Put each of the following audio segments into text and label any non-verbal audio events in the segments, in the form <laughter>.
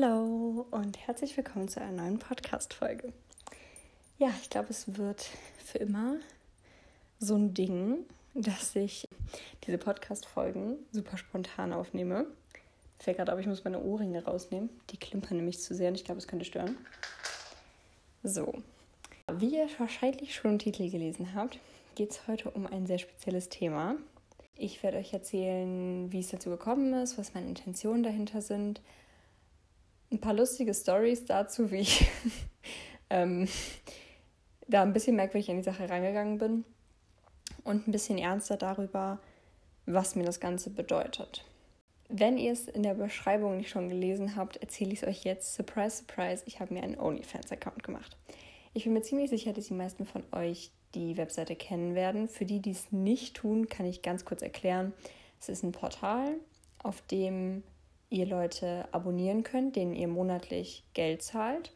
Hallo und herzlich willkommen zu einer neuen Podcast-Folge. Ja, ich glaube, es wird für immer so ein Ding, dass ich diese Podcast-Folgen super spontan aufnehme. Ich fällt gerade auf, ich muss meine Ohrringe rausnehmen. Die klimpern nämlich zu sehr und ich glaube, es könnte stören. So, wie ihr wahrscheinlich schon im Titel gelesen habt, geht es heute um ein sehr spezielles Thema. Ich werde euch erzählen, wie es dazu gekommen ist, was meine Intentionen dahinter sind. Ein paar lustige Stories dazu, wie ich <laughs> ähm, da ein bisschen merkwürdig an die Sache reingegangen bin. Und ein bisschen ernster darüber, was mir das Ganze bedeutet. Wenn ihr es in der Beschreibung nicht schon gelesen habt, erzähle ich es euch jetzt. Surprise, surprise, ich habe mir einen OnlyFans-Account gemacht. Ich bin mir ziemlich sicher, dass die meisten von euch die Webseite kennen werden. Für die, die es nicht tun, kann ich ganz kurz erklären. Es ist ein Portal, auf dem ihr Leute abonnieren könnt, denen ihr monatlich Geld zahlt.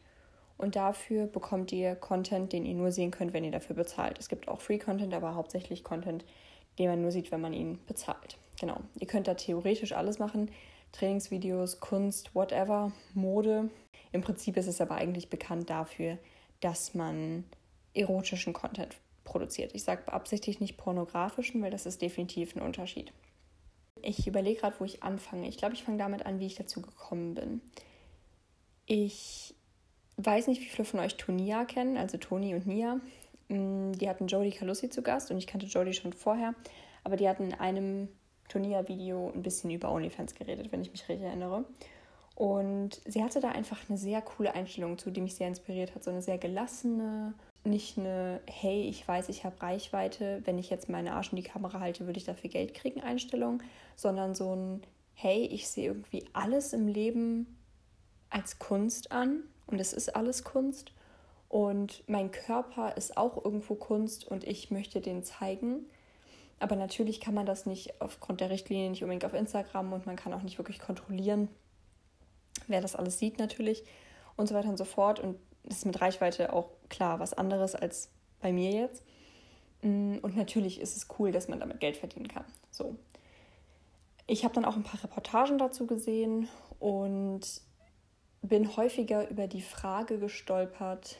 Und dafür bekommt ihr Content, den ihr nur sehen könnt, wenn ihr dafür bezahlt. Es gibt auch Free Content, aber hauptsächlich Content, den man nur sieht, wenn man ihn bezahlt. Genau. Ihr könnt da theoretisch alles machen. Trainingsvideos, Kunst, whatever, Mode. Im Prinzip ist es aber eigentlich bekannt dafür, dass man erotischen Content produziert. Ich sage beabsichtigt nicht pornografischen, weil das ist definitiv ein Unterschied. Ich überlege gerade, wo ich anfange. Ich glaube, ich fange damit an, wie ich dazu gekommen bin. Ich weiß nicht, wie viele von euch Tonia kennen, also Toni und Nia. Mm, die hatten Jodie Calussi zu Gast und ich kannte Jodie schon vorher, aber die hatten in einem Tonia-Video ein bisschen über OnlyFans geredet, wenn ich mich richtig erinnere. Und sie hatte da einfach eine sehr coole Einstellung zu, die mich sehr inspiriert hat. So eine sehr gelassene, nicht eine, hey, ich weiß, ich habe Reichweite, wenn ich jetzt meine Arsch in die Kamera halte, würde ich dafür Geld kriegen Einstellung, sondern so ein, hey, ich sehe irgendwie alles im Leben als Kunst an und es ist alles Kunst und mein Körper ist auch irgendwo Kunst und ich möchte den zeigen. Aber natürlich kann man das nicht aufgrund der Richtlinie nicht unbedingt auf Instagram und man kann auch nicht wirklich kontrollieren, wer das alles sieht natürlich und so weiter und so fort. Und ist mit Reichweite auch klar was anderes als bei mir jetzt. Mm, und natürlich ist es cool, dass man damit Geld verdienen kann. So. Ich habe dann auch ein paar Reportagen dazu gesehen und bin häufiger über die Frage gestolpert,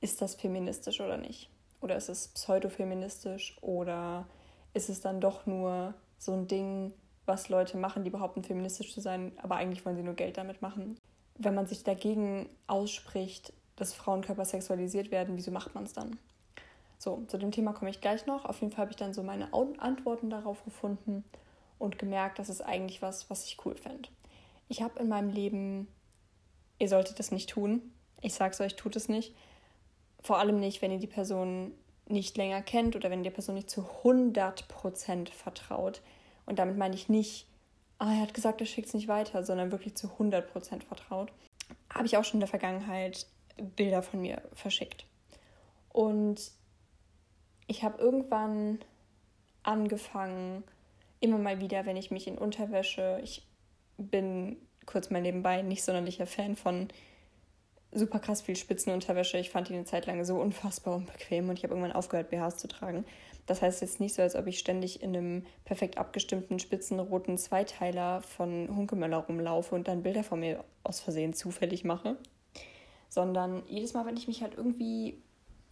ist das feministisch oder nicht? Oder ist es pseudofeministisch oder ist es dann doch nur so ein Ding, was Leute machen, die behaupten, feministisch zu sein, aber eigentlich wollen sie nur Geld damit machen. Wenn man sich dagegen ausspricht, dass Frauenkörper sexualisiert werden, wieso macht man es dann? So, zu dem Thema komme ich gleich noch. Auf jeden Fall habe ich dann so meine Antworten darauf gefunden und gemerkt, das ist eigentlich was, was ich cool fände. Ich habe in meinem Leben, ihr solltet das nicht tun. Ich sage es euch, tut es nicht. Vor allem nicht, wenn ihr die Person nicht länger kennt oder wenn ihr der Person nicht zu 100% vertraut. Und damit meine ich nicht, ah, er hat gesagt, er schickt es nicht weiter, sondern wirklich zu 100% vertraut. Habe ich auch schon in der Vergangenheit Bilder von mir verschickt. Und ich habe irgendwann angefangen, immer mal wieder, wenn ich mich in Unterwäsche, ich bin kurz mal nebenbei nicht sonderlicher Fan von super krass viel Spitzenunterwäsche. Ich fand die eine Zeit lang so unfassbar unbequem und ich habe irgendwann aufgehört, BHs zu tragen. Das heißt jetzt nicht so, als ob ich ständig in einem perfekt abgestimmten spitzenroten Zweiteiler von Hunkemöller rumlaufe und dann Bilder von mir aus Versehen zufällig mache, sondern jedes Mal, wenn ich mich halt irgendwie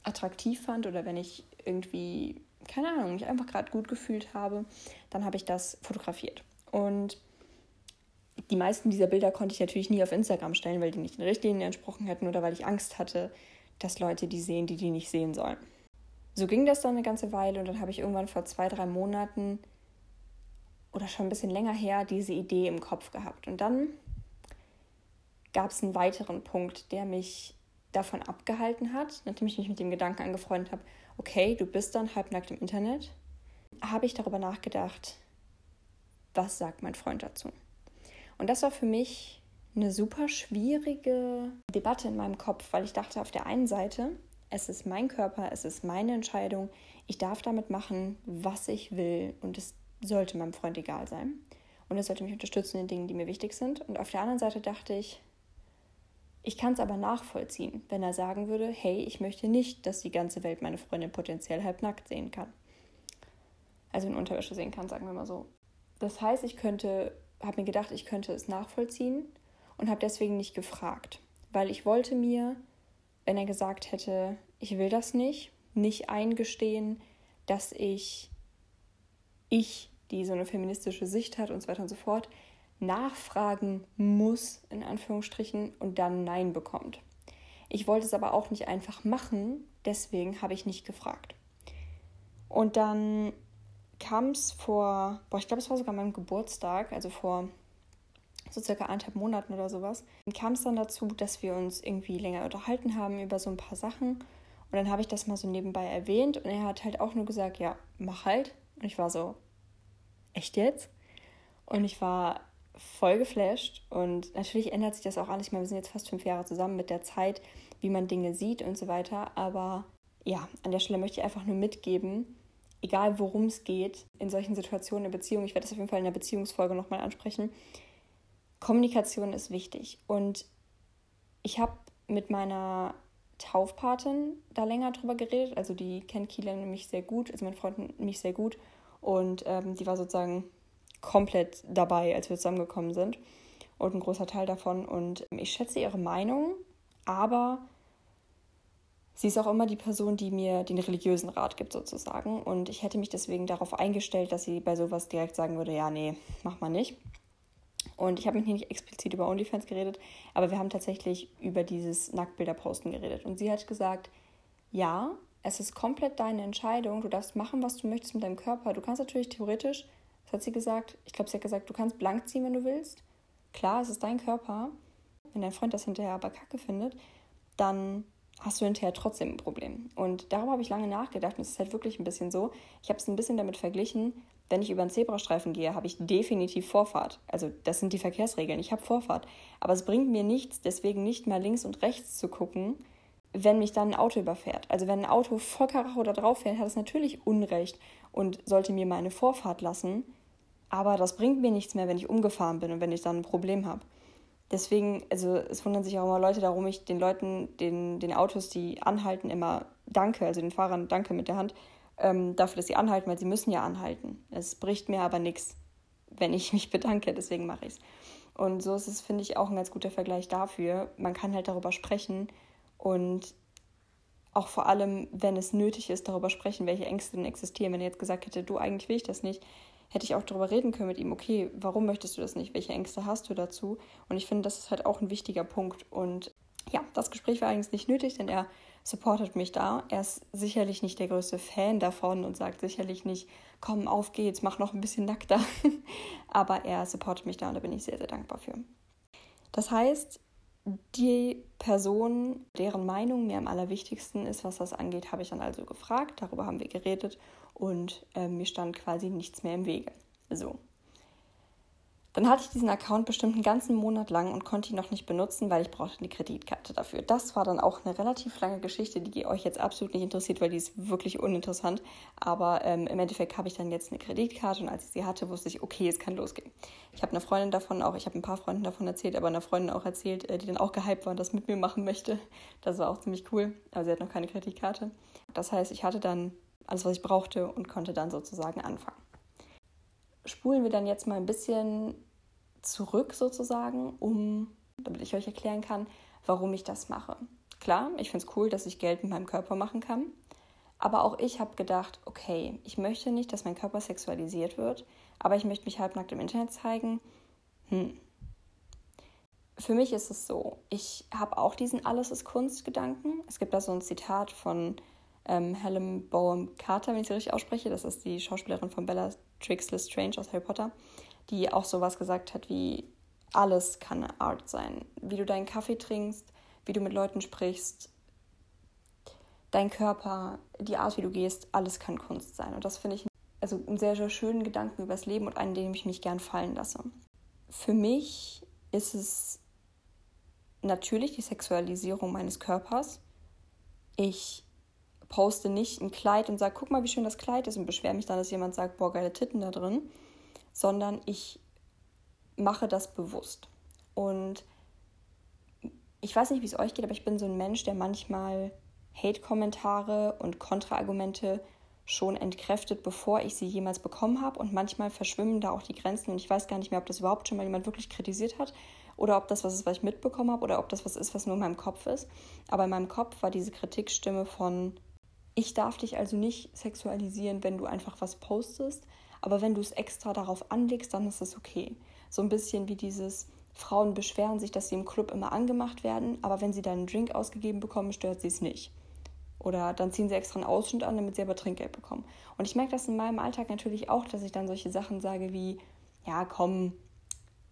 attraktiv fand oder wenn ich irgendwie, keine Ahnung, mich einfach gerade gut gefühlt habe, dann habe ich das fotografiert. Und die meisten dieser Bilder konnte ich natürlich nie auf Instagram stellen, weil die nicht den Richtlinien entsprochen hätten oder weil ich Angst hatte, dass Leute die sehen, die die nicht sehen sollen. So ging das dann eine ganze Weile und dann habe ich irgendwann vor zwei, drei Monaten oder schon ein bisschen länger her diese Idee im Kopf gehabt. Und dann gab es einen weiteren Punkt, der mich davon abgehalten hat, nachdem ich mich mit dem Gedanken angefreundet habe, okay, du bist dann halbnackt im Internet, habe ich darüber nachgedacht, was sagt mein Freund dazu? Und das war für mich eine super schwierige Debatte in meinem Kopf, weil ich dachte, auf der einen Seite, es ist mein Körper, es ist meine Entscheidung, ich darf damit machen, was ich will und es sollte meinem Freund egal sein. Und er sollte mich unterstützen in Dingen, die mir wichtig sind. Und auf der anderen Seite dachte ich, ich kann es aber nachvollziehen, wenn er sagen würde, hey, ich möchte nicht, dass die ganze Welt meine Freundin potenziell halbnackt sehen kann. Also in Unterwäsche sehen kann, sagen wir mal so. Das heißt, ich könnte, habe mir gedacht, ich könnte es nachvollziehen und habe deswegen nicht gefragt, weil ich wollte mir, wenn er gesagt hätte, ich will das nicht, nicht eingestehen, dass ich, ich, die so eine feministische Sicht hat und so weiter und so fort, nachfragen muss, in Anführungsstrichen, und dann Nein bekommt. Ich wollte es aber auch nicht einfach machen, deswegen habe ich nicht gefragt. Und dann kam es vor, boah, ich glaube, es war sogar meinem Geburtstag, also vor so circa anderthalb Monaten oder sowas, kam es dann dazu, dass wir uns irgendwie länger unterhalten haben über so ein paar Sachen. Und dann habe ich das mal so nebenbei erwähnt und er hat halt auch nur gesagt, ja, mach halt. Und ich war so, echt jetzt? Und ich war voll geflasht und natürlich ändert sich das auch alles. Ich meine, wir sind jetzt fast fünf Jahre zusammen mit der Zeit, wie man Dinge sieht und so weiter. Aber ja, an der Stelle möchte ich einfach nur mitgeben, egal worum es geht, in solchen Situationen in Beziehung, ich werde das auf jeden Fall in der Beziehungsfolge nochmal ansprechen, Kommunikation ist wichtig. Und ich habe mit meiner Taufpatin da länger drüber geredet. Also die kennt Kieler nämlich sehr gut, also mein Freund mich sehr gut. Und ähm, die war sozusagen komplett dabei, als wir zusammengekommen sind. Und ein großer Teil davon. Und ich schätze ihre Meinung, aber sie ist auch immer die Person, die mir den religiösen Rat gibt, sozusagen. Und ich hätte mich deswegen darauf eingestellt, dass sie bei sowas direkt sagen würde: Ja, nee, mach mal nicht. Und ich habe mit ihr nicht explizit über OnlyFans geredet, aber wir haben tatsächlich über dieses Nacktbilder-Posten geredet. Und sie hat gesagt, ja, es ist komplett deine Entscheidung. Du darfst machen, was du möchtest mit deinem Körper. Du kannst natürlich theoretisch, das hat sie gesagt, ich glaube, sie hat gesagt, du kannst blank ziehen, wenn du willst. Klar, es ist dein Körper. Wenn dein Freund das hinterher aber kacke findet, dann hast du hinterher trotzdem ein Problem. Und darüber habe ich lange nachgedacht und es ist halt wirklich ein bisschen so. Ich habe es ein bisschen damit verglichen, wenn ich über einen Zebrastreifen gehe, habe ich definitiv Vorfahrt. Also das sind die Verkehrsregeln. Ich habe Vorfahrt. Aber es bringt mir nichts, deswegen nicht mal links und rechts zu gucken, wenn mich dann ein Auto überfährt. Also wenn ein Auto voll Karacho da drauf fährt, hat es natürlich Unrecht und sollte mir meine Vorfahrt lassen. Aber das bringt mir nichts mehr, wenn ich umgefahren bin und wenn ich dann ein Problem habe. Deswegen, also es wundern sich auch immer Leute, warum ich den Leuten, den, den Autos, die anhalten, immer danke, also den Fahrern danke mit der Hand, ähm, dafür, dass sie anhalten, weil sie müssen ja anhalten. Es bricht mir aber nichts, wenn ich <laughs> mich bedanke, deswegen mache ich es. Und so ist es, finde ich, auch ein ganz guter Vergleich dafür. Man kann halt darüber sprechen und auch vor allem, wenn es nötig ist, darüber sprechen, welche Ängste denn existieren. Wenn er jetzt gesagt hätte, du eigentlich will ich das nicht, hätte ich auch darüber reden können mit ihm, okay, warum möchtest du das nicht? Welche Ängste hast du dazu? Und ich finde, das ist halt auch ein wichtiger Punkt. Und ja, das Gespräch war eigentlich nicht nötig, denn er supportet mich da. Er ist sicherlich nicht der größte Fan davon und sagt sicherlich nicht, komm, auf geht's, mach noch ein bisschen nackter. <laughs> Aber er supportet mich da und da bin ich sehr, sehr dankbar für. Das heißt, die Person, deren Meinung mir am allerwichtigsten ist, was das angeht, habe ich dann also gefragt. Darüber haben wir geredet und äh, mir stand quasi nichts mehr im Wege. So. Dann hatte ich diesen Account bestimmt einen ganzen Monat lang und konnte ihn noch nicht benutzen, weil ich brauchte eine Kreditkarte dafür. Das war dann auch eine relativ lange Geschichte, die euch jetzt absolut nicht interessiert, weil die ist wirklich uninteressant. Aber ähm, im Endeffekt habe ich dann jetzt eine Kreditkarte und als ich sie hatte, wusste ich, okay, es kann losgehen. Ich habe eine Freundin davon auch, ich habe ein paar Freunden davon erzählt, aber einer Freundin auch erzählt, äh, die dann auch gehypt war und das mit mir machen möchte. Das war auch ziemlich cool, aber sie hat noch keine Kreditkarte. Das heißt, ich hatte dann alles, was ich brauchte und konnte dann sozusagen anfangen spulen wir dann jetzt mal ein bisschen zurück sozusagen, um, damit ich euch erklären kann, warum ich das mache. Klar, ich finde es cool, dass ich Geld mit meinem Körper machen kann. Aber auch ich habe gedacht, okay, ich möchte nicht, dass mein Körper sexualisiert wird, aber ich möchte mich halbnackt im Internet zeigen. Hm. Für mich ist es so, ich habe auch diesen Alles ist Kunst-Gedanken. Es gibt da so ein Zitat von ähm, Helen Bowen Carter, wenn ich sie richtig ausspreche. Das ist die Schauspielerin von Bella Trix Lestrange aus Harry Potter, die auch sowas gesagt hat wie alles kann Art sein. Wie du deinen Kaffee trinkst, wie du mit Leuten sprichst, dein Körper, die Art, wie du gehst, alles kann Kunst sein. Und das finde ich also einen sehr, sehr schönen Gedanken übers Leben und einen, den ich mich gern fallen lasse. Für mich ist es natürlich die Sexualisierung meines Körpers. Ich poste nicht ein Kleid und sage, guck mal, wie schön das Kleid ist und beschwere mich dann, dass jemand sagt, boah, geile Titten da drin, sondern ich mache das bewusst. Und ich weiß nicht, wie es euch geht, aber ich bin so ein Mensch, der manchmal Hate-Kommentare und Kontraargumente schon entkräftet, bevor ich sie jemals bekommen habe. Und manchmal verschwimmen da auch die Grenzen und ich weiß gar nicht mehr, ob das überhaupt schon mal jemand wirklich kritisiert hat oder ob das was ist, was ich mitbekommen habe oder ob das was ist, was nur in meinem Kopf ist. Aber in meinem Kopf war diese Kritikstimme von, ich darf dich also nicht sexualisieren, wenn du einfach was postest, aber wenn du es extra darauf anlegst, dann ist es okay. So ein bisschen wie dieses, Frauen beschweren sich, dass sie im Club immer angemacht werden, aber wenn sie dann einen Drink ausgegeben bekommen, stört sie es nicht. Oder dann ziehen sie extra einen Ausschnitt an, damit sie aber Trinkgeld bekommen. Und ich merke das in meinem Alltag natürlich auch, dass ich dann solche Sachen sage wie, ja, komm,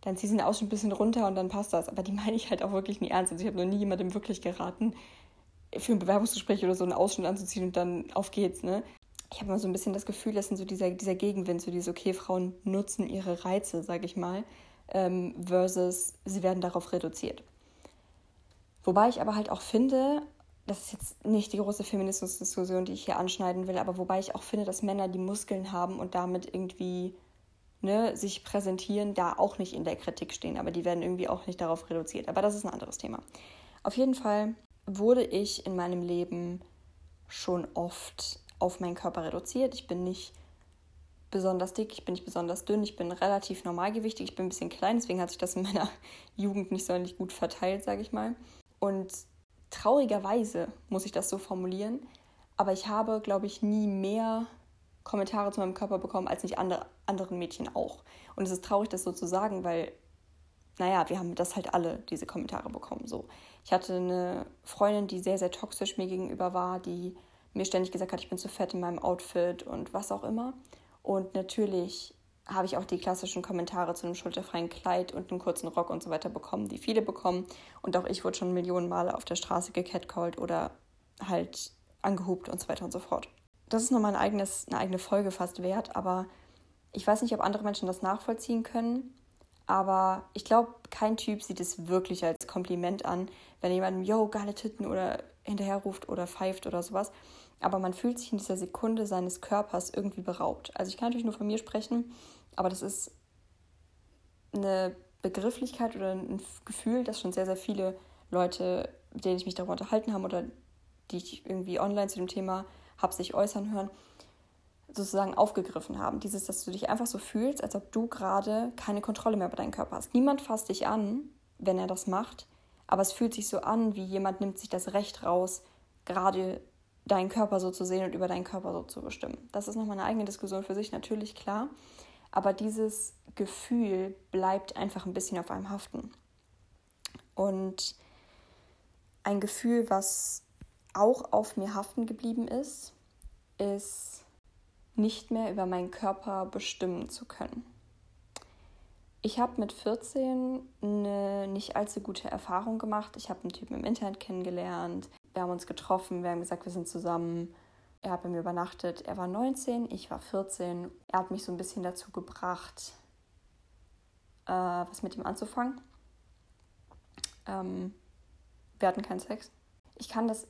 dann zieh sie den Ausschnitt ein bisschen runter und dann passt das. Aber die meine ich halt auch wirklich nie ernst. Also ich habe noch nie jemandem wirklich geraten, für ein Bewerbungsgespräch oder so einen Ausschnitt anzuziehen und dann auf geht's, ne? Ich habe immer so ein bisschen das Gefühl, das sind so dieser, dieser Gegenwind, so diese, okay, Frauen nutzen ihre Reize, sage ich mal, ähm, versus sie werden darauf reduziert. Wobei ich aber halt auch finde, das ist jetzt nicht die große Feminismusdiskussion, die ich hier anschneiden will, aber wobei ich auch finde, dass Männer, die Muskeln haben und damit irgendwie ne, sich präsentieren, da auch nicht in der Kritik stehen, aber die werden irgendwie auch nicht darauf reduziert. Aber das ist ein anderes Thema. Auf jeden Fall wurde ich in meinem Leben schon oft auf meinen Körper reduziert. Ich bin nicht besonders dick, ich bin nicht besonders dünn, ich bin relativ normalgewichtig, ich bin ein bisschen klein, deswegen hat sich das in meiner <laughs> Jugend nicht sonderlich gut verteilt, sage ich mal. Und traurigerweise muss ich das so formulieren, aber ich habe, glaube ich, nie mehr Kommentare zu meinem Körper bekommen als nicht andere, anderen Mädchen auch. Und es ist traurig, das so zu sagen, weil, naja, wir haben das halt alle, diese Kommentare bekommen. So. Ich hatte eine Freundin, die sehr, sehr toxisch mir gegenüber war, die mir ständig gesagt hat, ich bin zu fett in meinem Outfit und was auch immer. Und natürlich habe ich auch die klassischen Kommentare zu einem schulterfreien Kleid und einem kurzen Rock und so weiter bekommen, die viele bekommen. Und auch ich wurde schon Millionen Male auf der Straße gecatcalled oder halt angehupt und so weiter und so fort. Das ist nochmal ein eigenes, eine eigene Folge fast wert, aber ich weiß nicht, ob andere Menschen das nachvollziehen können. Aber ich glaube, kein Typ sieht es wirklich als Kompliment an, wenn jemand, yo, geile Titten oder hinterherruft oder pfeift oder sowas aber man fühlt sich in dieser Sekunde seines Körpers irgendwie beraubt. Also ich kann natürlich nur von mir sprechen, aber das ist eine Begrifflichkeit oder ein Gefühl, das schon sehr, sehr viele Leute, mit denen ich mich darüber unterhalten habe oder die ich irgendwie online zu dem Thema habe sich äußern hören, sozusagen aufgegriffen haben. Dieses, dass du dich einfach so fühlst, als ob du gerade keine Kontrolle mehr über deinen Körper hast. Niemand fasst dich an, wenn er das macht, aber es fühlt sich so an, wie jemand nimmt sich das Recht raus, gerade deinen Körper so zu sehen und über deinen Körper so zu bestimmen. Das ist nochmal eine eigene Diskussion für sich, natürlich klar. Aber dieses Gefühl bleibt einfach ein bisschen auf einem haften. Und ein Gefühl, was auch auf mir haften geblieben ist, ist nicht mehr über meinen Körper bestimmen zu können. Ich habe mit 14 eine nicht allzu gute Erfahrung gemacht. Ich habe einen Typen im Internet kennengelernt. Wir haben uns getroffen, wir haben gesagt, wir sind zusammen. Er hat bei mir übernachtet. Er war 19, ich war 14. Er hat mich so ein bisschen dazu gebracht, äh, was mit ihm anzufangen. Ähm, wir hatten keinen Sex. Ich kann das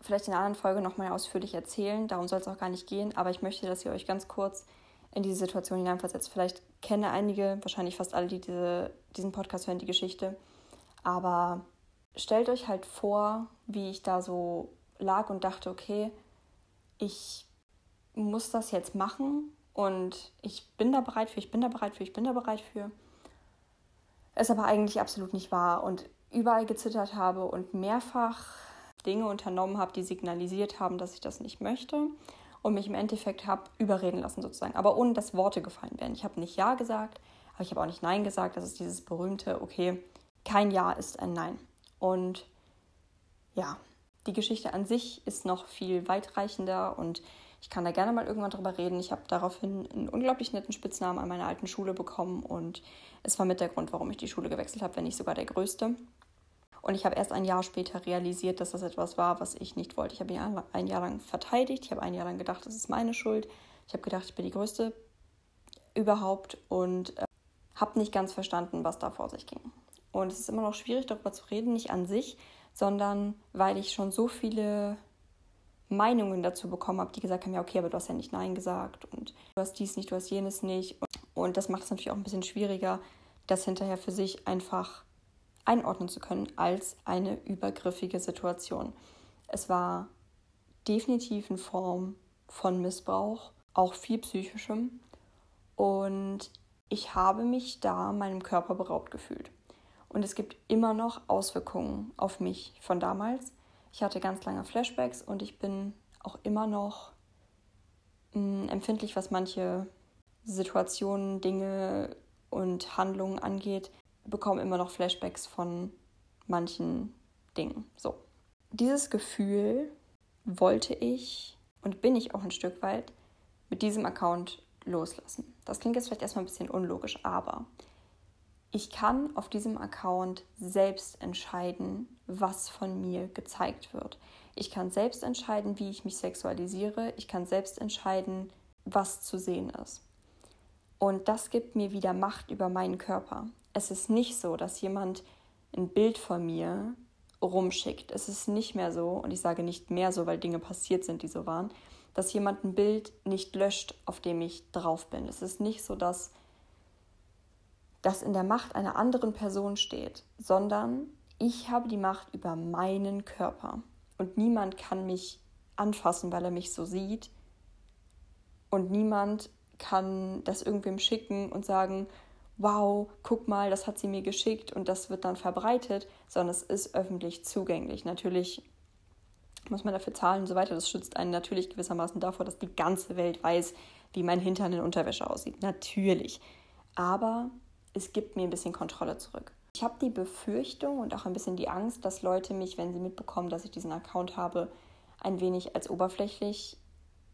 vielleicht in einer anderen Folge nochmal ausführlich erzählen. Darum soll es auch gar nicht gehen. Aber ich möchte, dass ihr euch ganz kurz in diese Situation hineinversetzt. Vielleicht kennen einige, wahrscheinlich fast alle, die diese, diesen Podcast hören, die Geschichte. Aber stellt euch halt vor, wie ich da so lag und dachte, okay, ich muss das jetzt machen und ich bin da bereit für, ich bin da bereit für, ich bin da bereit für. Es aber eigentlich absolut nicht war und überall gezittert habe und mehrfach Dinge unternommen habe, die signalisiert haben, dass ich das nicht möchte und mich im Endeffekt habe überreden lassen sozusagen, aber ohne dass Worte gefallen wären. Ich habe nicht Ja gesagt, aber ich habe auch nicht Nein gesagt. Das ist dieses berühmte, okay, kein Ja ist ein Nein. Und ja, die Geschichte an sich ist noch viel weitreichender und ich kann da gerne mal irgendwann drüber reden. Ich habe daraufhin einen unglaublich netten Spitznamen an meiner alten Schule bekommen und es war mit der Grund, warum ich die Schule gewechselt habe, wenn nicht sogar der größte. Und ich habe erst ein Jahr später realisiert, dass das etwas war, was ich nicht wollte. Ich habe ihn ein Jahr lang verteidigt. Ich habe ein Jahr lang gedacht, das ist meine Schuld. Ich habe gedacht, ich bin die Größte überhaupt und äh, habe nicht ganz verstanden, was da vor sich ging. Und es ist immer noch schwierig, darüber zu reden, nicht an sich, sondern weil ich schon so viele Meinungen dazu bekommen habe, die gesagt haben, ja, okay, aber du hast ja nicht Nein gesagt und du hast dies nicht, du hast jenes nicht. Und das macht es natürlich auch ein bisschen schwieriger, das hinterher für sich einfach einordnen zu können als eine übergriffige Situation. Es war definitiv eine Form von Missbrauch, auch viel psychischem. Und ich habe mich da meinem Körper beraubt gefühlt. Und es gibt immer noch Auswirkungen auf mich von damals. Ich hatte ganz lange Flashbacks und ich bin auch immer noch mh, hm, empfindlich, was manche Situationen, Dinge und Handlungen angeht, bekomme immer noch Flashbacks von manchen Dingen. So. Dieses Gefühl wollte ich und bin ich auch ein Stück weit mit diesem Account loslassen. Das klingt jetzt vielleicht erstmal ein bisschen unlogisch, aber ich kann auf diesem Account selbst entscheiden, was von mir gezeigt wird. Ich kann selbst entscheiden, wie ich mich sexualisiere. Ich kann selbst entscheiden, was zu sehen ist. Und das gibt mir wieder Macht über meinen Körper. Es ist nicht so, dass jemand ein Bild von mir rumschickt. Es ist nicht mehr so, und ich sage nicht mehr so, weil Dinge passiert sind, die so waren, dass jemand ein Bild nicht löscht, auf dem ich drauf bin. Es ist nicht so, dass das in der Macht einer anderen Person steht, sondern ich habe die Macht über meinen Körper. Und niemand kann mich anfassen, weil er mich so sieht. Und niemand kann das irgendwem schicken und sagen, wow, guck mal, das hat sie mir geschickt und das wird dann verbreitet, sondern es ist öffentlich zugänglich. Natürlich muss man dafür zahlen und so weiter. Das schützt einen natürlich gewissermaßen davor, dass die ganze Welt weiß, wie mein Hintern in Unterwäsche aussieht. Natürlich. Aber es gibt mir ein bisschen Kontrolle zurück. Ich habe die Befürchtung und auch ein bisschen die Angst, dass Leute mich, wenn sie mitbekommen, dass ich diesen Account habe, ein wenig als oberflächlich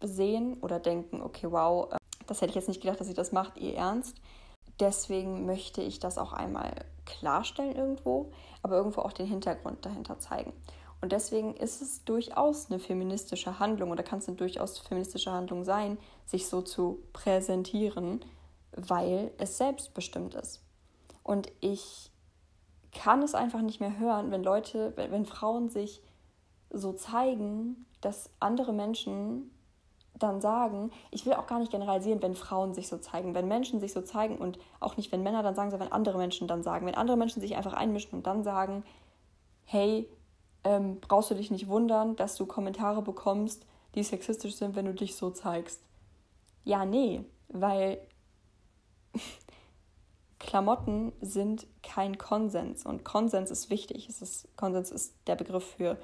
sehen oder denken, okay, wow, äh, das hätte ich jetzt nicht gedacht, dass sie das macht, ihr Ernst. Deswegen möchte ich das auch einmal klarstellen irgendwo, aber irgendwo auch den Hintergrund dahinter zeigen. Und deswegen ist es durchaus eine feministische Handlung oder kann es eine durchaus feministische Handlung sein, sich so zu präsentieren, weil es selbstbestimmt ist. Und ich kann es einfach nicht mehr hören, wenn Leute, wenn, wenn Frauen sich so zeigen, dass andere Menschen dann sagen, ich will auch gar nicht generalisieren, wenn Frauen sich so zeigen, wenn Menschen sich so zeigen und auch nicht, wenn Männer dann sagen, sondern wenn andere Menschen dann sagen, wenn andere Menschen sich einfach einmischen und dann sagen, hey, ähm, brauchst du dich nicht wundern, dass du Kommentare bekommst, die sexistisch sind, wenn du dich so zeigst. Ja, nee, weil <laughs> Klamotten sind kein Konsens und Konsens ist wichtig. Ist, Konsens ist der Begriff für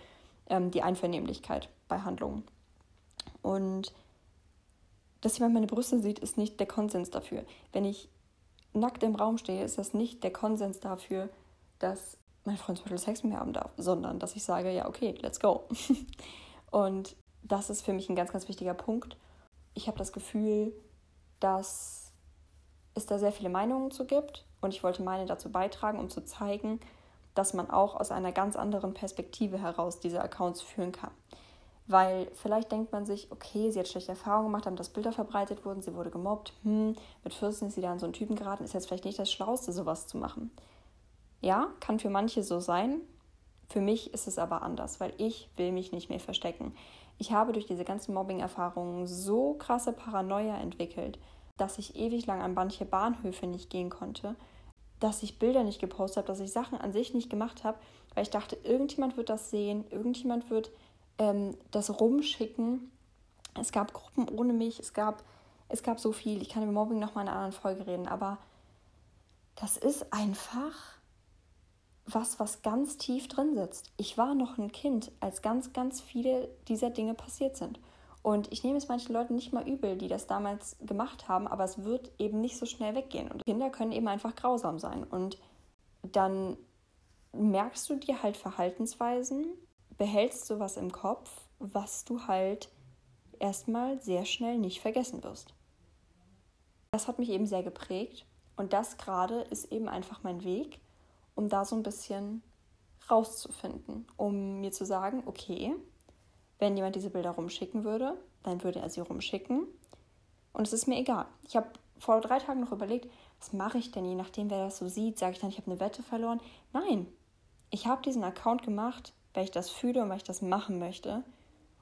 ähm, die Einvernehmlichkeit bei Handlungen. Und dass jemand meine Brüste sieht, ist nicht der Konsens dafür. Wenn ich nackt im Raum stehe, ist das nicht der Konsens dafür, dass mein Freund zum Beispiel Sex mit mir haben darf, sondern dass ich sage, ja, okay, let's go. <laughs> Und das ist für mich ein ganz, ganz wichtiger Punkt. Ich habe das Gefühl, dass es da sehr viele Meinungen zu gibt und ich wollte meine dazu beitragen, um zu zeigen, dass man auch aus einer ganz anderen Perspektive heraus diese Accounts führen kann. Weil vielleicht denkt man sich, okay, sie hat schlechte Erfahrungen gemacht, haben das Bilder verbreitet wurden, sie wurde gemobbt, hm, mit 14 ist sie da an so einen Typen geraten, ist jetzt vielleicht nicht das Schlauste, sowas zu machen. Ja, kann für manche so sein. Für mich ist es aber anders, weil ich will mich nicht mehr verstecken. Ich habe durch diese ganzen Mobbing-Erfahrungen so krasse Paranoia entwickelt, dass ich ewig lang an manche Bahnhöfe nicht gehen konnte, dass ich Bilder nicht gepostet habe, dass ich Sachen an sich nicht gemacht habe, weil ich dachte, irgendjemand wird das sehen, irgendjemand wird ähm, das rumschicken. Es gab Gruppen ohne mich, es gab, es gab so viel. Ich kann über Mobbing noch mal in einer anderen Folge reden, aber das ist einfach was, was ganz tief drin sitzt. Ich war noch ein Kind, als ganz, ganz viele dieser Dinge passiert sind. Und ich nehme es manchen Leuten nicht mal übel, die das damals gemacht haben, aber es wird eben nicht so schnell weggehen. Und Kinder können eben einfach grausam sein. Und dann merkst du dir halt Verhaltensweisen, behältst du was im Kopf, was du halt erstmal sehr schnell nicht vergessen wirst. Das hat mich eben sehr geprägt und das gerade ist eben einfach mein Weg, um da so ein bisschen rauszufinden, um mir zu sagen, okay, wenn jemand diese Bilder rumschicken würde, dann würde er sie rumschicken und es ist mir egal. Ich habe vor drei Tagen noch überlegt, was mache ich denn, je nachdem, wer das so sieht, sage ich dann, ich habe eine Wette verloren. Nein, ich habe diesen Account gemacht, weil ich das fühle und weil ich das machen möchte.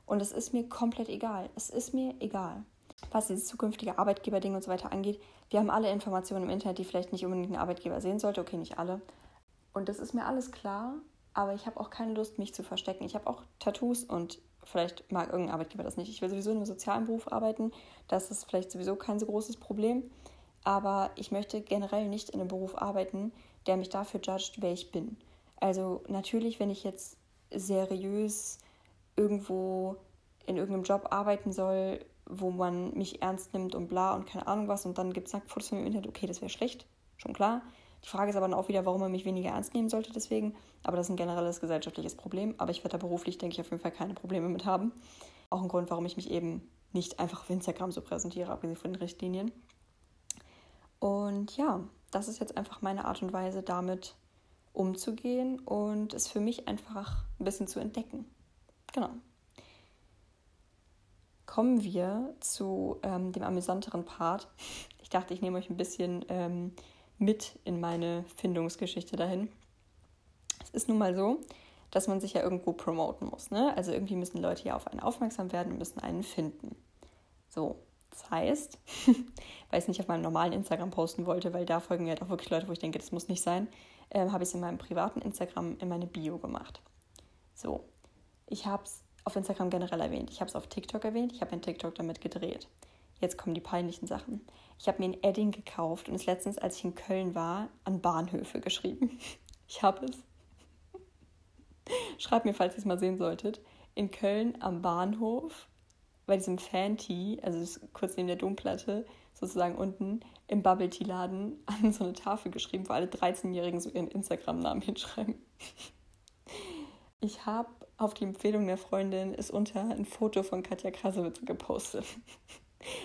Und es ist mir komplett egal. Es ist mir egal. Was dieses zukünftige Arbeitgeberding und so weiter angeht, wir haben alle Informationen im Internet, die vielleicht nicht unbedingt ein Arbeitgeber sehen sollte. Okay, nicht alle. Und das ist mir alles klar, aber ich habe auch keine Lust, mich zu verstecken. Ich habe auch Tattoos und vielleicht mag irgendein Arbeitgeber das nicht. Ich will sowieso in einem sozialen Beruf arbeiten. Das ist vielleicht sowieso kein so großes Problem. Aber ich möchte generell nicht in einem Beruf arbeiten, der mich dafür judgt, wer ich bin. Also natürlich, wenn ich jetzt seriös irgendwo in irgendeinem Job arbeiten soll, wo man mich ernst nimmt und bla und keine Ahnung was und dann gibt es Nacktfotos von mir im Internet, okay, das wäre schlecht, schon klar. Die Frage ist aber dann auch wieder, warum man mich weniger ernst nehmen sollte deswegen. Aber das ist ein generelles gesellschaftliches Problem. Aber ich werde da beruflich, denke ich, auf jeden Fall keine Probleme mit haben. Auch ein Grund, warum ich mich eben nicht einfach auf Instagram so präsentiere, abgesehen von den Richtlinien. Und ja, das ist jetzt einfach meine Art und Weise, damit umzugehen und es für mich einfach ein bisschen zu entdecken. Genau. Kommen wir zu ähm, dem amüsanteren Part. Ich dachte, ich nehme euch ein bisschen ähm, mit in meine Findungsgeschichte dahin. Es ist nun mal so, dass man sich ja irgendwo promoten muss. Ne? Also irgendwie müssen Leute ja auf einen aufmerksam werden und müssen einen finden. So, das heißt, <laughs> weil ich es nicht auf meinem normalen Instagram posten wollte, weil da folgen mir halt auch wirklich Leute, wo ich denke, das muss nicht sein, ähm, habe ich es in meinem privaten Instagram in meine Bio gemacht. So, ich habe es auf Instagram generell erwähnt, ich habe es auf TikTok erwähnt, ich habe ein TikTok damit gedreht. Jetzt kommen die peinlichen Sachen. Ich habe mir ein Edding gekauft und es letztens, als ich in Köln war, an Bahnhöfe geschrieben. <laughs> Ich habe es. Schreibt mir, falls ihr es mal sehen solltet. In Köln am Bahnhof bei diesem Fan-Tee, also kurz neben der Domplatte, sozusagen unten im Bubble Tea Laden an so eine Tafel geschrieben, wo alle 13-Jährigen so ihren Instagram-Namen hinschreiben. <laughs> Ich habe auf die Empfehlung der Freundin ist unter ein Foto von Katja Krasowitz gepostet. <laughs>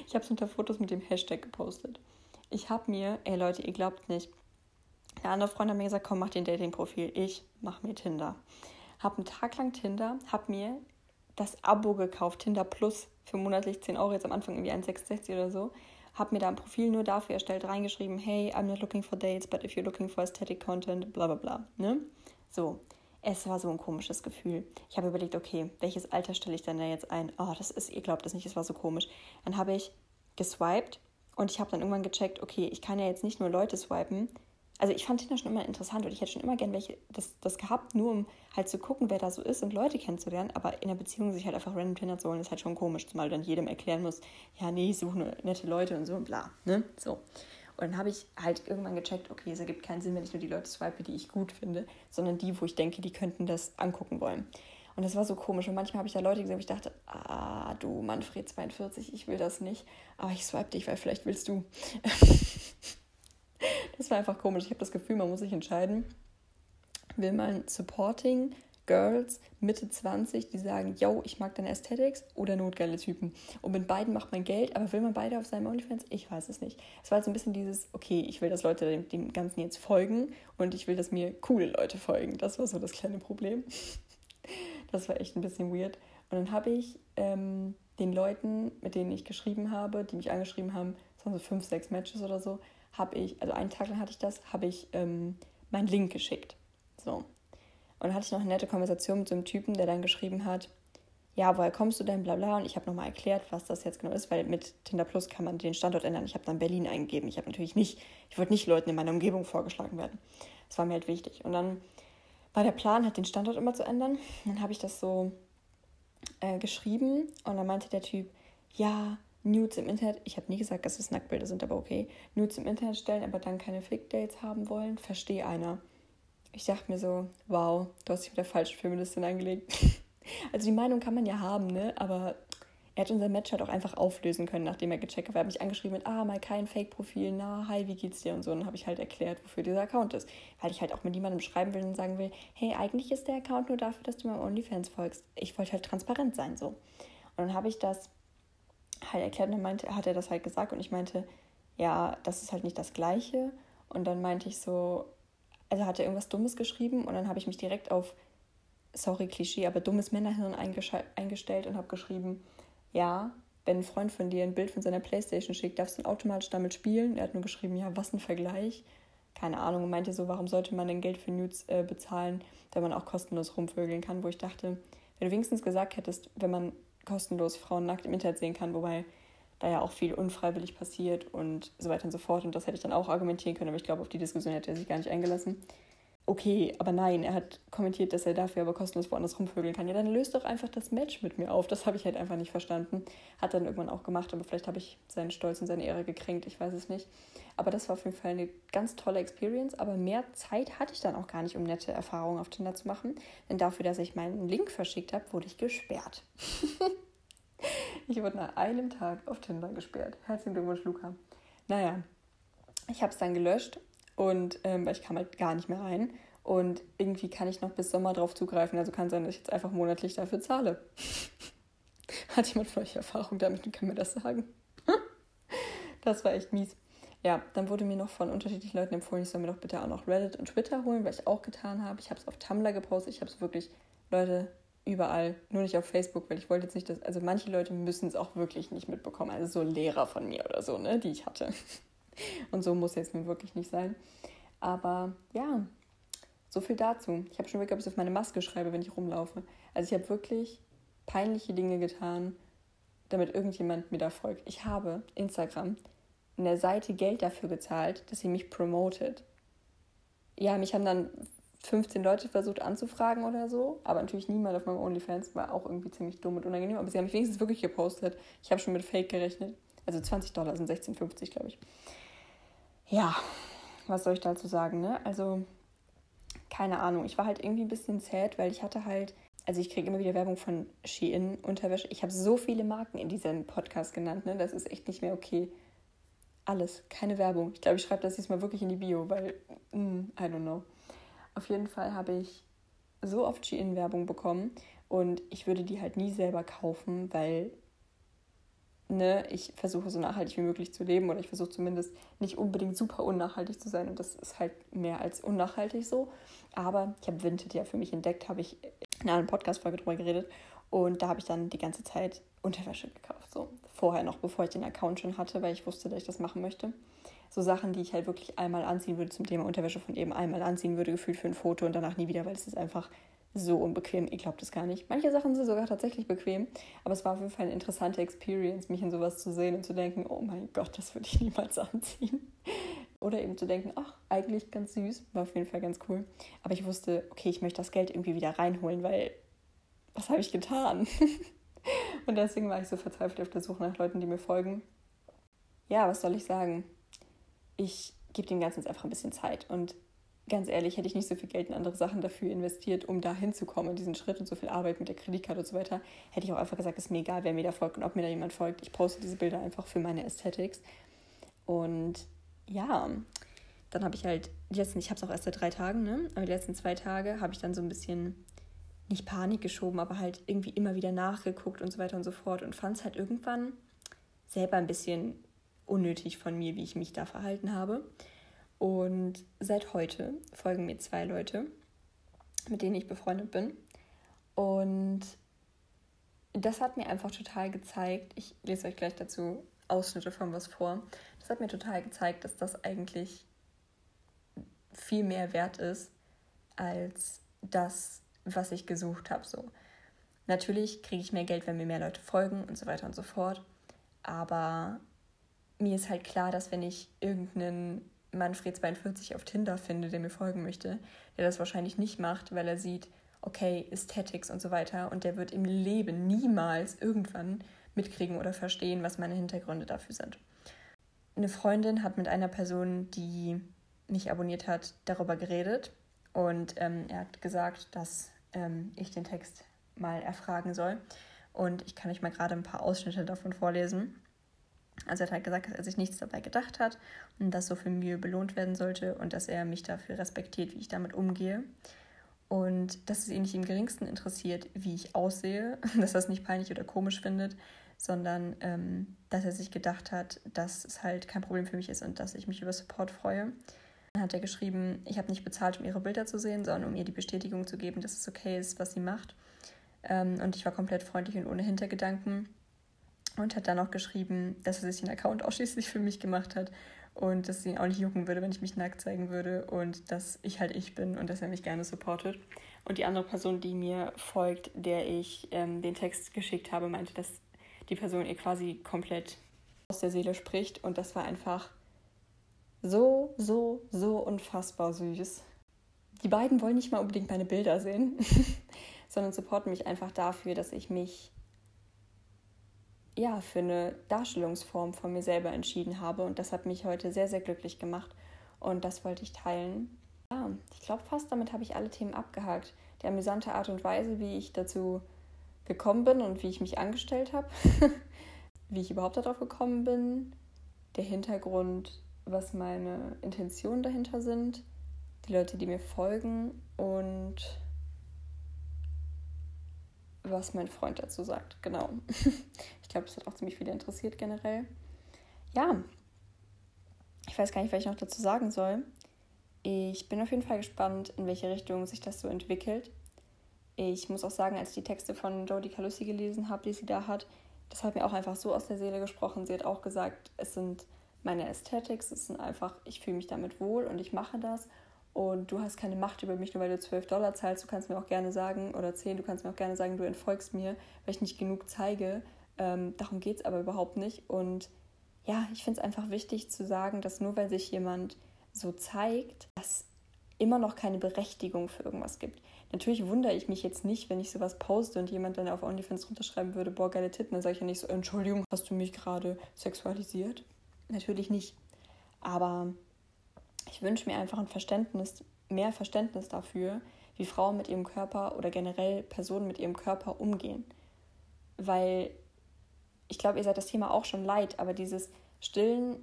Ich habe es unter Fotos mit dem Hashtag gepostet. Ich habe mir, ey Leute, ihr glaubt nicht, eine andere Freundin hat mir gesagt, komm, mach den Dating-Profil. Ich mach mir Tinder. Hab einen Tag lang Tinder, hab mir das Abo gekauft, Tinder Plus, für monatlich 10 Euro, jetzt am Anfang irgendwie 1,66 oder so. Hab mir da ein Profil nur dafür erstellt, reingeschrieben, hey, I'm not looking for dates, but if you're looking for aesthetic content, bla bla bla. Ne? So, es war so ein komisches Gefühl. Ich habe überlegt, okay, welches Alter stelle ich denn da jetzt ein? Oh, das ist, ihr glaubt das nicht, das war so komisch. Dann habe ich geswiped und ich habe dann irgendwann gecheckt, okay, ich kann ja jetzt nicht nur Leute swipen, also ich fand Tinder schon immer interessant und ich hätte schon immer gern welche das, das gehabt, nur um halt zu gucken, wer da so ist und Leute kennenzulernen. Aber in der Beziehung sich halt einfach random Tinder zu holen, ist halt schon komisch, zumal du dann jedem erklären musst, ja, nee, ich suche nur nette Leute und so und bla. Ne? So. Und dann habe ich halt irgendwann gecheckt, okay, es ergibt keinen Sinn, wenn ich nur die Leute swipe, die ich gut finde, sondern die, wo ich denke, die könnten das angucken wollen. Und das war so komisch. Und manchmal habe ich da Leute gesehen, wo ich dachte, ah, du Manfred 42, ich will das nicht. Aber ich swipe dich, weil vielleicht willst du. <laughs> Das war einfach komisch. Ich habe das Gefühl, man muss sich entscheiden, will man Supporting Girls Mitte 20, die sagen, yo, ich mag deine Aesthetics oder notgeile Typen. Und mit beiden macht man Geld, aber will man beide auf seinem OnlyFans? Ich weiß es nicht. Es war so ein bisschen dieses, okay, ich will, dass Leute dem, dem Ganzen jetzt folgen und ich will, dass mir coole Leute folgen. Das war so das kleine Problem. Das war echt ein bisschen weird. Und dann habe ich ähm, den Leuten, mit denen ich geschrieben habe, die mich angeschrieben haben, das waren so fünf, sechs Matches oder so, habe ich, also einen Tag lang hatte ich das, habe ich ähm, meinen Link geschickt. So. Und dann hatte ich noch eine nette Konversation mit so einem Typen, der dann geschrieben hat, ja, woher kommst du denn, bla bla. Und ich habe nochmal erklärt, was das jetzt genau ist, weil mit Tinder Plus kann man den Standort ändern. Ich habe dann Berlin eingegeben. Ich habe natürlich nicht, ich wollte nicht Leuten in meiner Umgebung vorgeschlagen werden. Das war mir halt wichtig. Und dann war der Plan, halt den Standort immer zu ändern. Dann habe ich das so äh, geschrieben und dann meinte der Typ, ja, Nudes im Internet, ich habe nie gesagt, dass es Nacktbilder sind, aber okay, Nudes im Internet stellen, aber dann keine Fake-Dates haben wollen, verstehe einer. Ich dachte mir so, wow, du hast dich mit der falschen Feministin angelegt. <laughs> also die Meinung kann man ja haben, ne? Aber er hat unser Match halt auch einfach auflösen können, nachdem er gecheckt hat. Er hat mich angeschrieben mit, ah, mal kein Fake-Profil, na, hi, wie geht's dir und so. Und dann habe ich halt erklärt, wofür dieser Account ist. Weil ich halt auch mit jemandem schreiben will und sagen will, hey, eigentlich ist der Account nur dafür, dass du meinem OnlyFans folgst. Ich wollte halt transparent sein, so. Und dann habe ich das halt erklärt und meinte, hat er das halt gesagt und ich meinte, ja, das ist halt nicht das Gleiche. Und dann meinte ich so, also hat er irgendwas Dummes geschrieben und dann habe ich mich direkt auf, sorry Klischee, aber dummes Männerhirn eingestellt und habe geschrieben, ja, wenn ein Freund von dir ein Bild von seiner Playstation schickt, darfst du dann automatisch damit spielen? Er hat nur geschrieben, ja, was ein Vergleich. Keine Ahnung, und meinte so, warum sollte man denn Geld für Nudes äh, bezahlen, wenn man auch kostenlos rumvögeln kann, wo ich dachte, wenn du wenigstens gesagt hättest, wenn man kostenlos Frauen nackt im Internet sehen kann, wobei da ja auch viel unfreiwillig passiert und so weiter und so fort. Und das hätte ich dann auch argumentieren können, aber ich glaube, auf die Diskussion hätte er sich gar nicht eingelassen. Okay, aber nein, er hat kommentiert, dass er dafür aber kostenlos woanders rumvögeln kann. Ja, dann löst doch einfach das Match mit mir auf. Das habe ich halt einfach nicht verstanden. Hat dann irgendwann auch gemacht, aber vielleicht habe ich seinen Stolz und seine Ehre gekränkt, ich weiß es nicht. Aber das war auf jeden Fall eine ganz tolle Experience. Aber mehr Zeit hatte ich dann auch gar nicht, um nette Erfahrungen auf Tinder zu machen. Denn dafür, dass ich meinen Link verschickt habe, wurde ich gesperrt. <laughs> ich wurde nach einem Tag auf Tinder gesperrt. Herzlichen Glückwunsch, Luca. Naja, ich habe es dann gelöscht und ähm, weil ich kam halt gar nicht mehr rein. Und irgendwie kann ich noch bis Sommer drauf zugreifen. Also kann sein, dass ich jetzt einfach monatlich dafür zahle. <laughs> Hat jemand von euch Erfahrung damit und kann mir das sagen? <laughs> das war echt mies. Ja, dann wurde mir noch von unterschiedlichen Leuten empfohlen, ich soll mir doch bitte auch noch Reddit und Twitter holen, was ich auch getan habe. Ich habe es auf Tumblr gepostet. Ich habe es wirklich, Leute, überall, nur nicht auf Facebook, weil ich wollte jetzt nicht, dass, also manche Leute müssen es auch wirklich nicht mitbekommen. Also so Lehrer von mir oder so, ne, die ich hatte. <laughs> <laughs> Und so muss es nun wirklich nicht sein. Aber ja, so viel dazu. Ich habe schon wirklich, ob ich auf meine Maske schreibe, wenn ich rumlaufe. Also ich habe wirklich peinliche Dinge getan, damit irgendjemand mir da folgt. Ich habe Instagram in der Seite Geld dafür gezahlt, dass sie mich promotet. Ja, mich haben dann 15 Leute versucht anzufragen oder so, aber natürlich niemand auf meinem OnlyFans war auch irgendwie ziemlich dumm und unangenehm. Aber sie haben mich wenigstens wirklich gepostet. Ich habe schon mit Fake gerechnet. Also 20 Dollar sind 16,50, glaube ich ja, was soll ich dazu sagen, ne? Also, keine Ahnung. Ich war halt irgendwie ein bisschen sad, weil ich hatte halt, also ich kriege immer wieder Werbung von Shein Unterwäsche. Ich habe so viele Marken in diesem Podcast genannt, ne? Das ist echt nicht mehr okay. Alles, keine Werbung. Ich glaube, ich schreibe das diesmal wirklich in die Bio, weil, mm, I don't know. Auf jeden Fall habe ich so oft Shein-Werbung bekommen und ich würde die halt nie selber kaufen, weil ne, ich versuche so nachhaltig wie möglich zu leben oder ich versuche zumindest nicht unbedingt super unnachhaltig zu sein und das ist halt mehr als unnachhaltig so. Aber ich habe Vinted ja für mich entdeckt, habe ich in einer Podcast-Folge drüber geredet und da habe ich dann die ganze Zeit Unterwäsche gekauft. So vorher noch, bevor ich den Account schon hatte, weil ich wusste, dass ich das machen möchte. So Sachen, die ich halt wirklich einmal anziehen würde zum Thema Unterwäsche von eben einmal anziehen würde, gefühlt für ein Foto und danach nie wieder, weil es ist einfach so unbequem. Ihr glaubt es gar nicht. Manche Sachen sind sogar tatsächlich bequem, aber es war auf jeden Fall eine interessante Experience, mich in sowas zu sehen und zu denken, oh mein Gott, das würde ich niemals <laughs> anziehen. Oder eben zu denken, ach, eigentlich ganz süß, war auf jeden Fall ganz cool. Aber ich wusste, okay, ich möchte das Geld irgendwie wieder reinholen, weil was habe ich getan? <laughs> und deswegen war ich so verzweifelt auf der Suche nach Leuten, die mir folgen. Ja, was soll ich sagen? Ich gebe dem Ganzen jetzt einfach ein bisschen Zeit und ganz ehrlich, hätte ich nicht so viel Geld in andere Sachen dafür investiert, um da hinzukommen, diesen Schritt und so viel Arbeit mit der Kreditkarte und so weiter, hätte ich auch einfach gesagt, es ist mir egal, wer mir da folgt und ob mir da jemand folgt. Ich poste diese Bilder einfach für meine Aesthetics. Und ja, dann habe ich halt, die ich habe es auch erst seit drei Tagen, ne? aber die letzten zwei Tage habe ich dann so ein bisschen, nicht Panik geschoben, aber halt irgendwie immer wieder nachgeguckt und so weiter und so fort und fand es halt irgendwann selber ein bisschen unnötig von mir, wie ich mich da verhalten habe. Und seit heute folgen mir zwei Leute, mit denen ich befreundet bin. Und das hat mir einfach total gezeigt, ich lese euch gleich dazu Ausschnitte von was vor. Das hat mir total gezeigt, dass das eigentlich viel mehr wert ist als das, was ich gesucht habe. So. Natürlich kriege ich mehr Geld, wenn mir mehr Leute folgen und so weiter und so fort. Aber mir ist halt klar, dass wenn ich irgendeinen Manfred42 auf Tinder finde, der mir folgen möchte, der das wahrscheinlich nicht macht, weil er sieht, okay, Aesthetics und so weiter und der wird im Leben niemals irgendwann mitkriegen oder verstehen, was meine Hintergründe dafür sind. Eine Freundin hat mit einer Person, die mich abonniert hat, darüber geredet und ähm, er hat gesagt, dass ähm, ich den Text mal erfragen soll. Und ich kann euch mal gerade ein paar Ausschnitte davon vorlesen. Also er hat halt gesagt, dass er sich nichts dabei gedacht hat und dass so viel Mühe belohnt werden sollte und dass er mich dafür respektiert, wie ich damit umgehe. Und dass es ihn nicht im geringsten interessiert, wie ich aussehe, <laughs> dass er es nicht peinlich oder komisch findet, sondern ähm, dass er sich gedacht hat, dass es halt kein Problem für mich ist und dass ich mich über Support freue. Dann hat er geschrieben, ich habe nicht bezahlt, um ihre Bilder zu sehen, sondern um ihr die Bestätigung zu geben, dass es okay ist, was sie macht. Ähm, und ich war komplett freundlich und ohne Hintergedanken und hat dann auch geschrieben, dass er sich den Account ausschließlich für mich gemacht hat und dass es ihn auch nicht jucken würde, wenn ich mich nackt zeigen würde und dass ich halt ich bin und dass er mich gerne supportet. Und die andere Person, die mir folgt, der ich ähm, den Text geschickt habe, meinte, dass die Person ihr quasi komplett aus der Seele spricht und das war einfach so, so, so unfassbar süß. die beiden wollen nicht mal unbedingt meine Bilder sehen, <laughs> sondern supporten mich einfach dafür, dass ich mich ja für eine Darstellungsform von mir selber entschieden habe. Und das hat mich heute sehr, sehr glücklich gemacht. Und das wollte ich teilen. Ja, ich glaube fast, damit habe ich alle Themen abgehakt. Die amüsante Art und Weise, wie ich dazu gekommen bin und wie ich mich angestellt habe, <laughs> wie ich überhaupt darauf gekommen bin, der Hintergrund, was meine Intentionen dahinter sind, die Leute, die mir folgen. Und was mein Freund dazu sagt. Genau. <laughs> Ich glaube, das hat auch ziemlich viele interessiert generell. Ja, ich weiß gar nicht, was ich noch dazu sagen soll. Ich bin auf jeden Fall gespannt, in welche Richtung sich das so entwickelt. Ich muss auch sagen, als ich die Texte von Jodie Calussi gelesen habe, die sie da hat, das hat mir auch einfach so aus der Seele gesprochen. Sie hat auch gesagt, es sind meine Aesthetics, es sind einfach, ich fühle mich damit wohl und ich mache das. Und du hast keine Macht über mich, nur weil du 12 Dollar zahlst. Du kannst mir auch gerne sagen, oder 10, du kannst mir auch gerne sagen, du entfolgst mir, weil ich nicht genug zeige. Ähm, darum geht es aber überhaupt nicht. Und ja, ich finde es einfach wichtig zu sagen, dass nur weil sich jemand so zeigt, dass immer noch keine Berechtigung für irgendwas gibt. Natürlich wundere ich mich jetzt nicht, wenn ich sowas poste und jemand dann auf OnlyFans runterschreiben würde, boah, geile Titten, dann sage ich ja nicht so, Entschuldigung, hast du mich gerade sexualisiert? Natürlich nicht. Aber ich wünsche mir einfach ein Verständnis, mehr Verständnis dafür, wie Frauen mit ihrem Körper oder generell Personen mit ihrem Körper umgehen. Weil ich glaube, ihr seid das Thema auch schon leid, aber dieses Stillen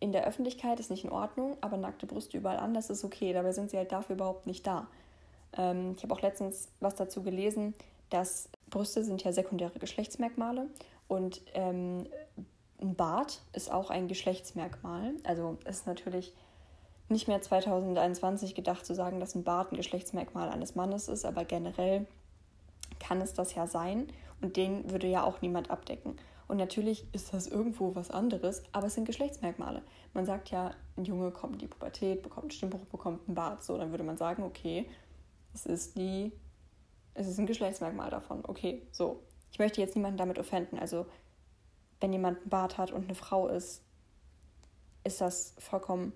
in der Öffentlichkeit ist nicht in Ordnung, aber nackte Brüste überall anders ist okay. Dabei sind sie halt dafür überhaupt nicht da. Ähm, ich habe auch letztens was dazu gelesen, dass Brüste sind ja sekundäre Geschlechtsmerkmale und ähm, ein Bart ist auch ein Geschlechtsmerkmal. Also ist natürlich nicht mehr 2021 gedacht zu sagen, dass ein Bart ein Geschlechtsmerkmal eines Mannes ist, aber generell kann es das ja sein und den würde ja auch niemand abdecken. Und natürlich ist das irgendwo was anderes, aber es sind Geschlechtsmerkmale. Man sagt ja, ein Junge kommt in die Pubertät, bekommt einen Stimmbruch, bekommt einen Bart. So, dann würde man sagen, okay, es ist die, es ist ein Geschlechtsmerkmal davon. Okay, so. Ich möchte jetzt niemanden damit offenden. Also, wenn jemand einen Bart hat und eine Frau ist, ist das vollkommen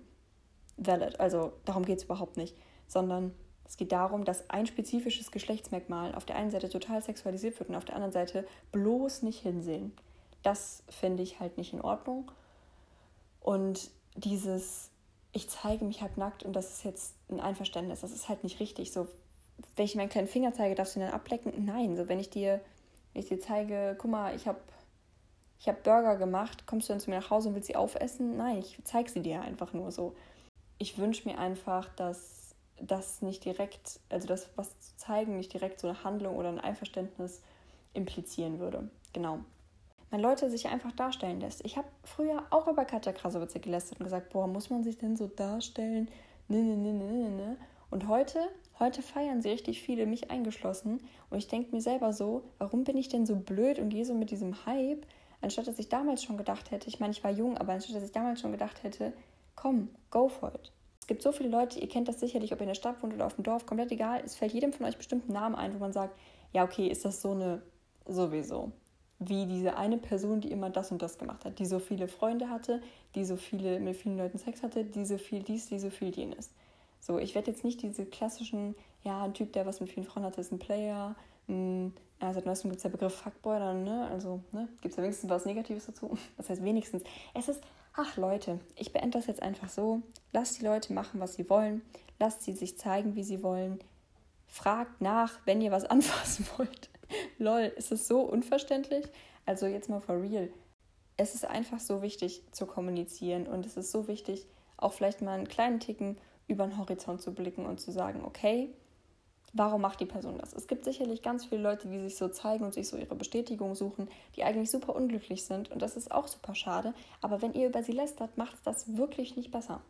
valid. Also, darum geht es überhaupt nicht. Sondern es geht darum, dass ein spezifisches Geschlechtsmerkmal auf der einen Seite total sexualisiert wird und auf der anderen Seite bloß nicht hinsehen. Das finde ich halt nicht in Ordnung. Und dieses, ich zeige mich halt nackt und das ist jetzt ein Einverständnis, das ist halt nicht richtig. So, wenn ich meinen kleinen Finger zeige, darfst du ihn dann ablecken? Nein. So, wenn ich dir, wenn ich dir zeige, guck mal, ich habe ich hab Burger gemacht, kommst du dann zu mir nach Hause und willst sie aufessen? Nein, ich zeige sie dir einfach nur so. Ich wünsche mir einfach, dass das nicht direkt, also das, was zu zeigen, nicht direkt so eine Handlung oder ein Einverständnis implizieren würde. Genau man Leute sich einfach darstellen lässt. Ich habe früher auch über Katja Krasowitz gelästert und gesagt, boah, muss man sich denn so darstellen? Ne, ne, ne, ne, ne, ne. Und heute, heute feiern sie richtig viele, mich eingeschlossen. Und ich denke mir selber so, warum bin ich denn so blöd und gehe so mit diesem Hype, anstatt dass ich damals schon gedacht hätte, ich meine, ich war jung, aber anstatt dass ich damals schon gedacht hätte, komm, go for it. Es gibt so viele Leute, ihr kennt das sicherlich, ob ihr in der Stadt wohnt oder auf dem Dorf, komplett egal. Es fällt jedem von euch bestimmt ein Name ein, wo man sagt, ja, okay, ist das so eine sowieso wie diese eine Person, die immer das und das gemacht hat, die so viele Freunde hatte, die so viele mit vielen Leuten Sex hatte, die so viel dies, die so viel jenes. So, ich werde jetzt nicht diese klassischen, ja, ein Typ, der was mit vielen Frauen hatte, ist ein Player. Ja, seit neuestem gibt es der Begriff Fuckboy, dann, ne? Also, ne? Gibt es ja wenigstens was Negatives dazu? <laughs> Das heißt, wenigstens. Es ist, ach Leute, ich beende das jetzt einfach so. Lasst die Leute machen, was sie wollen. Lasst sie sich zeigen, wie sie wollen. Fragt nach, wenn ihr was <laughs> anfassen wollt. Lol, ist es so unverständlich? Also jetzt mal for real. Es ist einfach so wichtig zu kommunizieren und es ist so wichtig, auch vielleicht mal einen kleinen Ticken über den Horizont zu blicken und zu sagen, okay, warum macht die Person das? Es gibt sicherlich ganz viele Leute, die sich so zeigen und sich so ihre Bestätigung suchen, die eigentlich super unglücklich sind und das ist auch super schade. Aber wenn ihr über sie lästert, macht es das wirklich nicht besser.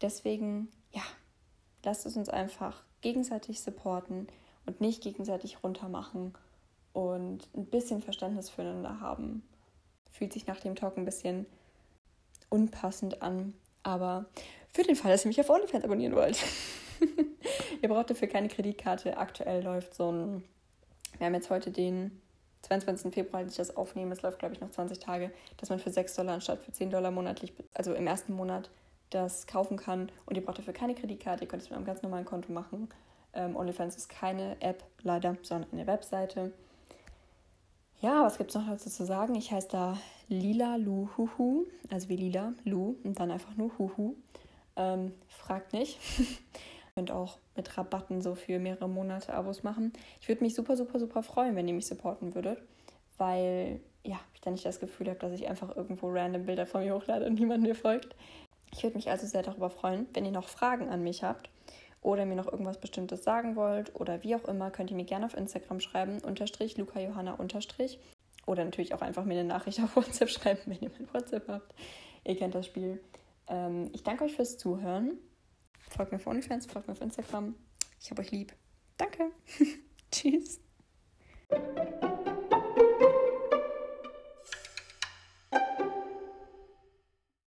Deswegen, ja, lasst es uns einfach gegenseitig supporten und nicht gegenseitig runtermachen und ein bisschen Verständnis füreinander haben. Fühlt sich nach dem Talk ein bisschen unpassend an, aber für den Fall, dass ihr mich auf OnlyFans abonnieren wollt. <laughs> <laughs> ihr braucht dafür keine Kreditkarte. Aktuell läuft so ein, wir haben jetzt heute den 22. Februar, als ich das aufnehme, es läuft glaube ich noch 20 Tage, dass man für 6 Dollar anstatt für 10 Dollar monatlich, also im ersten Monat das kaufen kann und ihr braucht dafür keine Kreditkarte, ihr könnt es mit einem ganz normalen Konto machen. Ähm, OnlyFans ist keine App, leider, sondern eine Webseite. Ja, was gibt es noch dazu zu sagen? Ich heiße da Lila Lu also wie Lila Lu und dann einfach nur Huhu. Ähm, fragt nicht. <laughs> könnt auch mit Rabatten so für mehrere Monate Abos machen. Ich würde mich super, super, super freuen, wenn ihr mich supporten würdet, weil ja, ich dann nicht das Gefühl habe, dass ich einfach irgendwo random Bilder von mir hochlade und niemand mir folgt. Ich würde mich also sehr darüber freuen, wenn ihr noch Fragen an mich habt oder mir noch irgendwas Bestimmtes sagen wollt oder wie auch immer, könnt ihr mir gerne auf Instagram schreiben, unterstrich Luca Johanna unterstrich. Oder natürlich auch einfach mir eine Nachricht auf WhatsApp schreiben, wenn ihr mein WhatsApp habt. Ihr kennt das Spiel. Ähm, ich danke euch fürs Zuhören. Folgt mir auf OnlyFans, folgt mir auf Instagram. Ich habe euch lieb. Danke. <laughs> Tschüss.